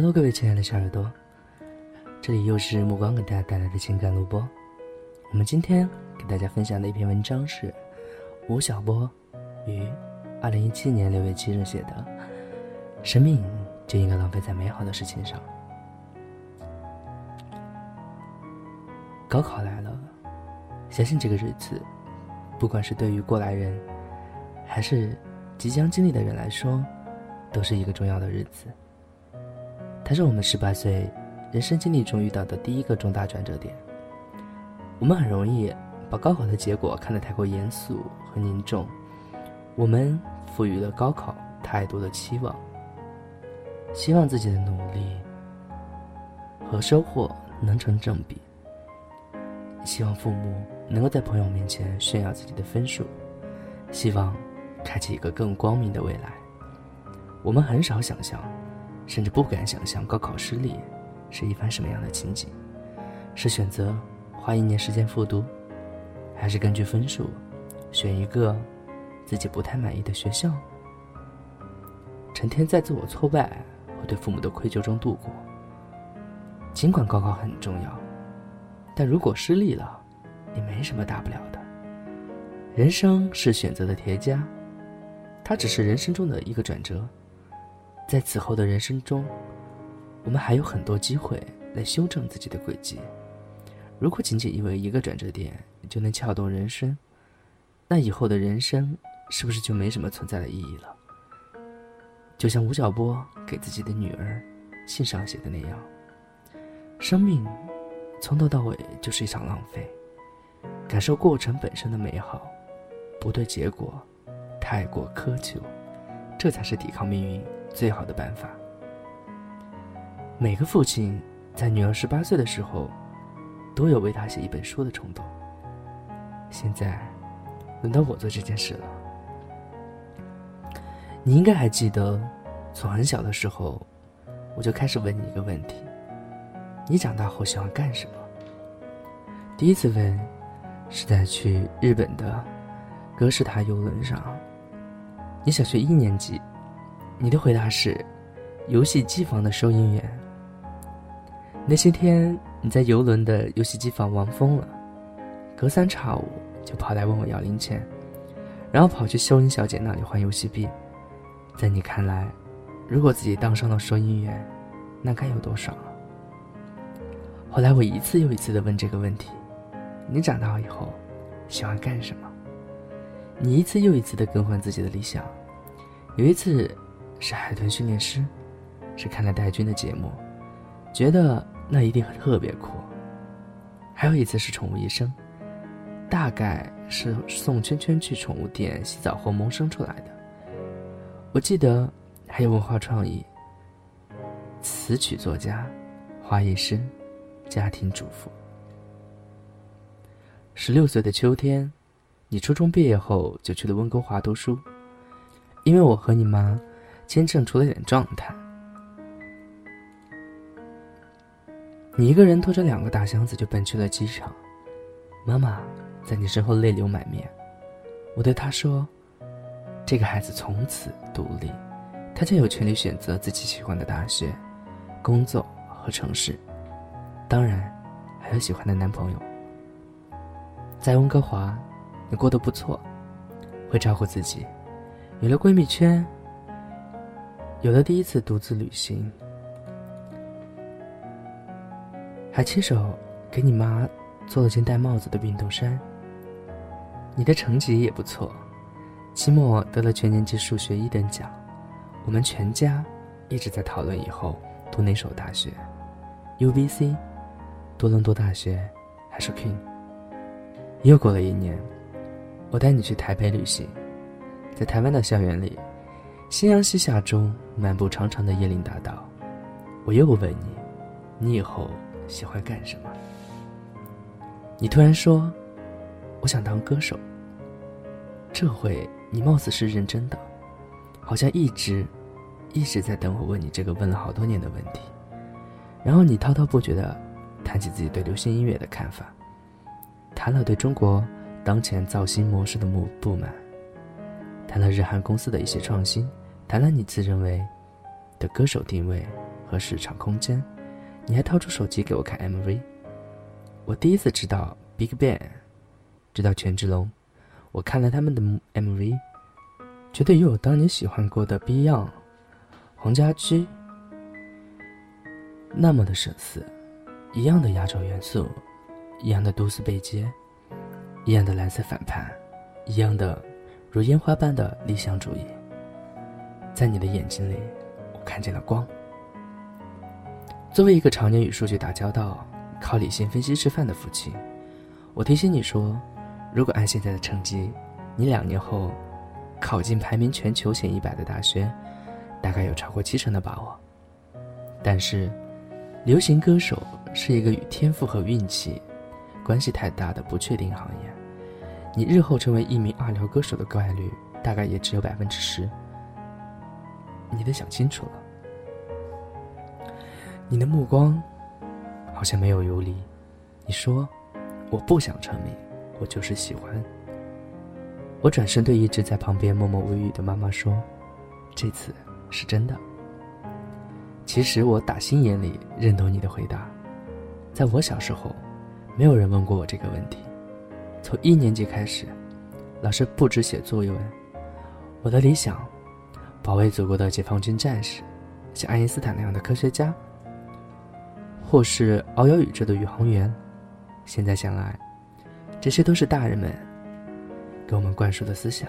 Hello，各位亲爱的小耳朵，这里又是目光给大家带来的情感录播。我们今天给大家分享的一篇文章是吴晓波于二零一七年六月七日写的《生命就应该浪费在美好的事情上》。高考来了，相信这个日子，不管是对于过来人，还是即将经历的人来说，都是一个重要的日子。它是我们十八岁人生经历中遇到的第一个重大转折点。我们很容易把高考的结果看得太过严肃和凝重，我们赋予了高考太多的期望，希望自己的努力和收获能成正比，希望父母能够在朋友面前炫耀自己的分数，希望开启一个更光明的未来。我们很少想象。甚至不敢想象高考失利是一番什么样的情景，是选择花一年时间复读，还是根据分数选一个自己不太满意的学校？成天在自我挫败和对父母的愧疚中度过。尽管高考很重要，但如果失利了，也没什么大不了的。人生是选择的叠加，它只是人生中的一个转折。在此后的人生中，我们还有很多机会来修正自己的轨迹。如果仅仅因为一个转折点就能撬动人生，那以后的人生是不是就没什么存在的意义了？就像吴晓波给自己的女儿信上写的那样：“生命从头到尾就是一场浪费，感受过程本身的美好，不对结果太过苛求，这才是抵抗命运。”最好的办法。每个父亲在女儿十八岁的时候，都有为她写一本书的冲动。现在，轮到我做这件事了。你应该还记得，从很小的时候，我就开始问你一个问题：你长大后喜欢干什么？第一次问，是在去日本的格式塔游轮上。你小学一年级。你的回答是，游戏机房的收银员。那些天你在游轮的游戏机房玩疯了，隔三差五就跑来问我要零钱，然后跑去收银小姐那里换游戏币。在你看来，如果自己当上了收银员，那该有多爽啊！后来我一次又一次的问这个问题：你长大以后喜欢干什么？你一次又一次的更换自己的理想。有一次。是海豚训练师，是看了戴军的节目，觉得那一定特别酷。还有一次是宠物医生，大概是送圈圈去宠物店洗澡后萌生出来的。我记得还有文化创意，词曲作家，花艺师，家庭主妇。十六岁的秋天，你初中毕业后就去了温哥华读书，因为我和你妈。签证出了点状态，你一个人拖着两个大箱子就奔去了机场。妈妈在你身后泪流满面。我对她说：“这个孩子从此独立，他将有权利选择自己喜欢的大学、工作和城市，当然还有喜欢的男朋友。在温哥华，你过得不错，会照顾自己，有了闺蜜圈。”有了第一次独自旅行，还亲手给你妈做了件戴帽子的运动衫。你的成绩也不错，期末得了全年级数学一等奖。我们全家一直在讨论以后读哪所大学，UBC、多伦多大学还是 King。又过了一年，我带你去台北旅行，在台湾的校园里。夕阳西下中，漫步长长的椰林大道。我又问你，你以后喜欢干什么？你突然说，我想当歌手。这回你貌似是认真的，好像一直一直在等我问你这个问了好多年的问题。然后你滔滔不绝的谈起自己对流行音乐的看法，谈了对中国当前造星模式的不不满。谈了日韩公司的一些创新，谈了你自认为的歌手定位和市场空间，你还掏出手机给我看 MV。我第一次知道 Big Bang，知道权志龙，我看了他们的 MV，觉得又有当年喜欢过的 Beyond、黄家驹，那么的神似，一样的亚洲元素，一样的都市背街，一样的蓝色反叛，一样的如烟花般的理想主义。在你的眼睛里，我看见了光。作为一个常年与数据打交道、靠理性分析吃饭的父亲，我提醒你说：如果按现在的成绩，你两年后考进排名全球前一百的大学，大概有超过七成的把握。但是，流行歌手是一个与天赋和运气关系太大的不确定行业，你日后成为一名二流歌手的概率大概也只有百分之十。你得想清楚了。你的目光好像没有游离。你说：“我不想成名，我就是喜欢。”我转身对一直在旁边默默无语的妈妈说：“这次是真的。”其实我打心眼里认同你的回答。在我小时候，没有人问过我这个问题。从一年级开始，老师布置写作业文，我的理想。保卫祖国的解放军战士，像爱因斯坦那样的科学家，或是遨游宇宙的宇航员。现在想来，这些都是大人们给我们灌输的思想。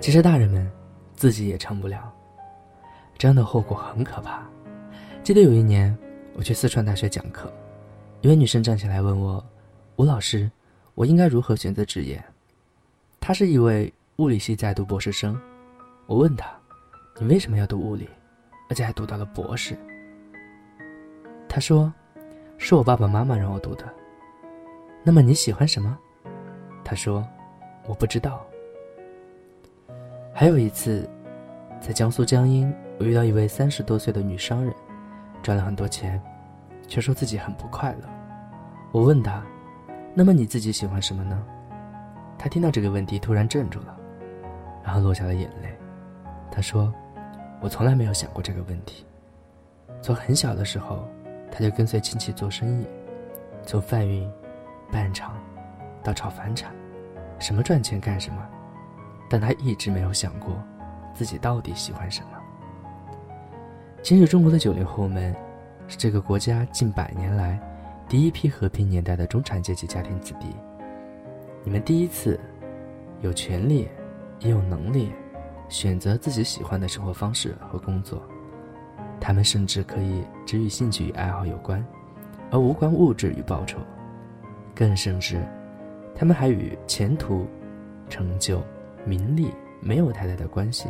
其实大人们自己也成不了，这样的后果很可怕。记得有一年我去四川大学讲课，一位女生站起来问我：“吴老师，我应该如何选择职业？”她是一位物理系在读博士生。我问他：“你为什么要读物理，而且还读到了博士？”他说：“是我爸爸妈妈让我读的。”那么你喜欢什么？他说：“我不知道。”还有一次，在江苏江阴，我遇到一位三十多岁的女商人，赚了很多钱，却说自己很不快乐。我问他：“那么你自己喜欢什么呢？”他听到这个问题，突然怔住了，然后落下了眼泪。他说：“我从来没有想过这个问题。从很小的时候，他就跟随亲戚做生意，从贩运、办厂，到炒房产，什么赚钱干什么。但他一直没有想过，自己到底喜欢什么。今日中国的九零后们，是这个国家近百年来第一批和平年代的中产阶级家庭子弟。你们第一次有权利，也有能力。”选择自己喜欢的生活方式和工作，他们甚至可以只与兴趣与爱好有关，而无关物质与报酬。更甚至，他们还与前途、成就、名利没有太大的关系，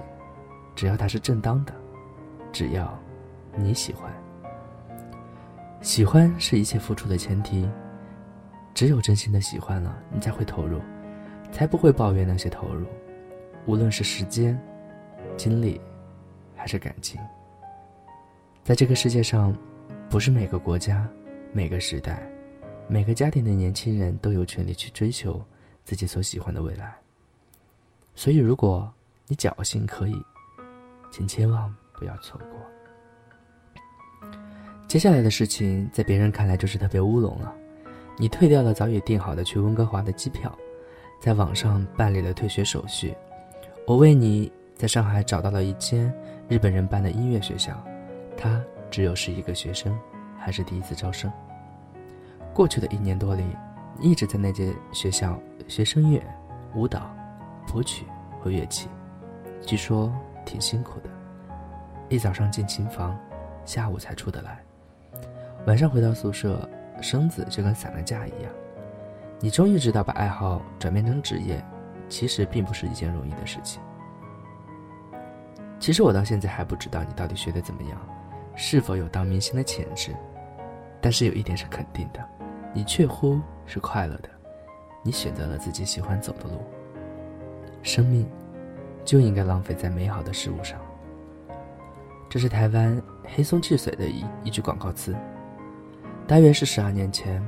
只要它是正当的，只要你喜欢。喜欢是一切付出的前提，只有真心的喜欢了，你才会投入，才不会抱怨那些投入。无论是时间、精力，还是感情，在这个世界上，不是每个国家、每个时代、每个家庭的年轻人都有权利去追求自己所喜欢的未来。所以，如果你侥幸可以，请千万不要错过。接下来的事情，在别人看来就是特别乌龙了。你退掉了早已订好的去温哥华的机票，在网上办理了退学手续。我为你在上海找到了一间日本人办的音乐学校，他只有十一个学生，还是第一次招生。过去的一年多里，一直在那间学校学声乐、舞蹈、谱曲和乐器，据说挺辛苦的。一早上进琴房，下午才出得来，晚上回到宿舍，身子就跟散了架一样。你终于知道，把爱好转变成职业。其实并不是一件容易的事情。其实我到现在还不知道你到底学的怎么样，是否有当明星的潜质。但是有一点是肯定的，你确乎是快乐的。你选择了自己喜欢走的路。生命就应该浪费在美好的事物上。这是台湾黑松汽水的一一句广告词。大约是十二年前，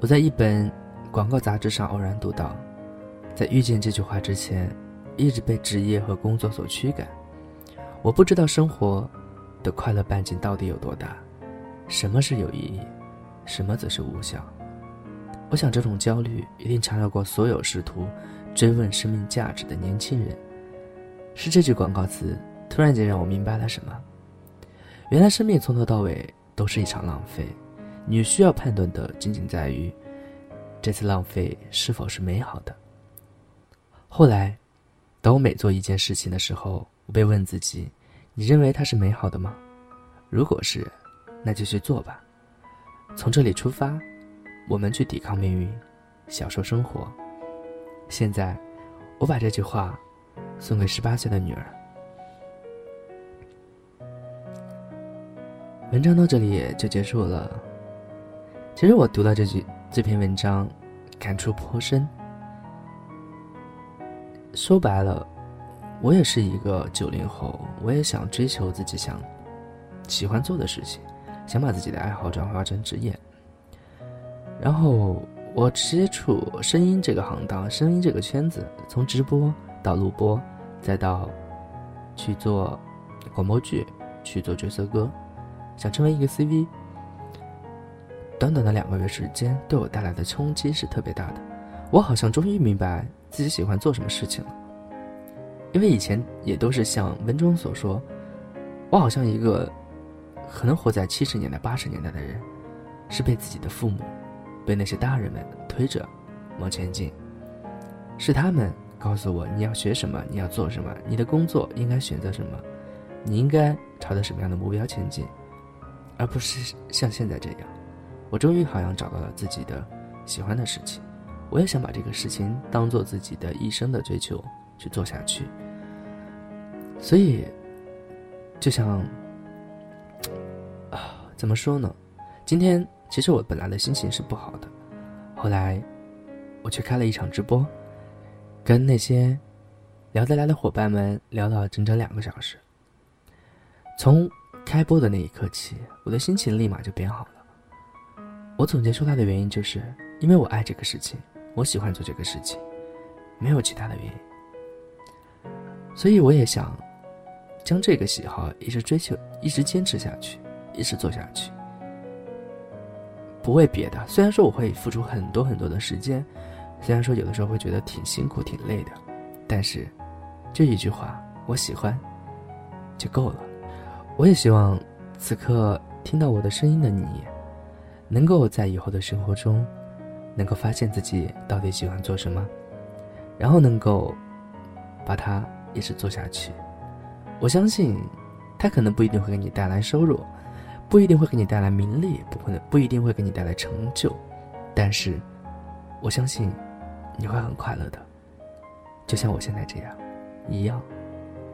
我在一本广告杂志上偶然读到。在遇见这句话之前，一直被职业和工作所驱赶。我不知道生活的快乐半径到底有多大，什么是有意义，什么则是无效。我想，这种焦虑一定缠绕过所有试图追问生命价值的年轻人。是这句广告词突然间让我明白了什么：原来生命从头到尾都是一场浪费。你需要判断的仅仅在于，这次浪费是否是美好的。后来，当我每做一件事情的时候，我被问自己：“你认为它是美好的吗？”如果是，那就去做吧。从这里出发，我们去抵抗命运，享受生活。现在，我把这句话送给十八岁的女儿。文章到这里就结束了。其实我读到这句这篇文章，感触颇深。说白了，我也是一个九零后，我也想追求自己想喜欢做的事情，想把自己的爱好转化成职业。然后我接触声音这个行当，声音这个圈子，从直播到录播，再到去做广播剧，去做角色歌，想成为一个 CV。短短的两个月时间，对我带来的冲击是特别大的。我好像终于明白自己喜欢做什么事情了。因为以前也都是像文中所说，我好像一个可能活在七十年代、八十年代的人，是被自己的父母、被那些大人们推着往前进。是他们告诉我你要学什么，你要做什么，你的工作应该选择什么，你应该朝着什么样的目标前进，而不是像现在这样。我终于好像找到了自己的喜欢的事情，我也想把这个事情当做自己的一生的追求去做下去。所以，就像啊，怎么说呢？今天其实我本来的心情是不好的，后来我去开了一场直播，跟那些聊得来的伙伴们聊了整整两个小时。从开播的那一刻起，我的心情立马就变好了。我总结出来的原因就是，因为我爱这个事情，我喜欢做这个事情，没有其他的原因。所以我也想将这个喜好一直追求，一直坚持下去，一直做下去。不为别的，虽然说我会付出很多很多的时间，虽然说有的时候会觉得挺辛苦、挺累的，但是这一句话我喜欢就够了。我也希望此刻听到我的声音的你。能够在以后的生活中，能够发现自己到底喜欢做什么，然后能够把它一直做下去。我相信，它可能不一定会给你带来收入，不一定会给你带来名利，不可能不一定会给你带来成就，但是，我相信你会很快乐的，就像我现在这样一样。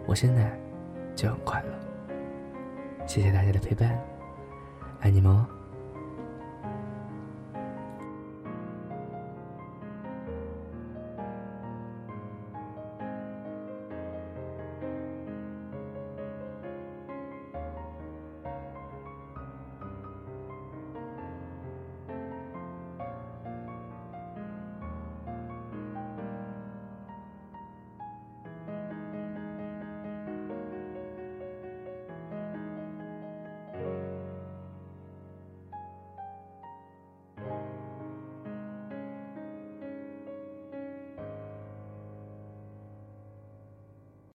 我现在就很快乐。谢谢大家的陪伴，爱你们哦。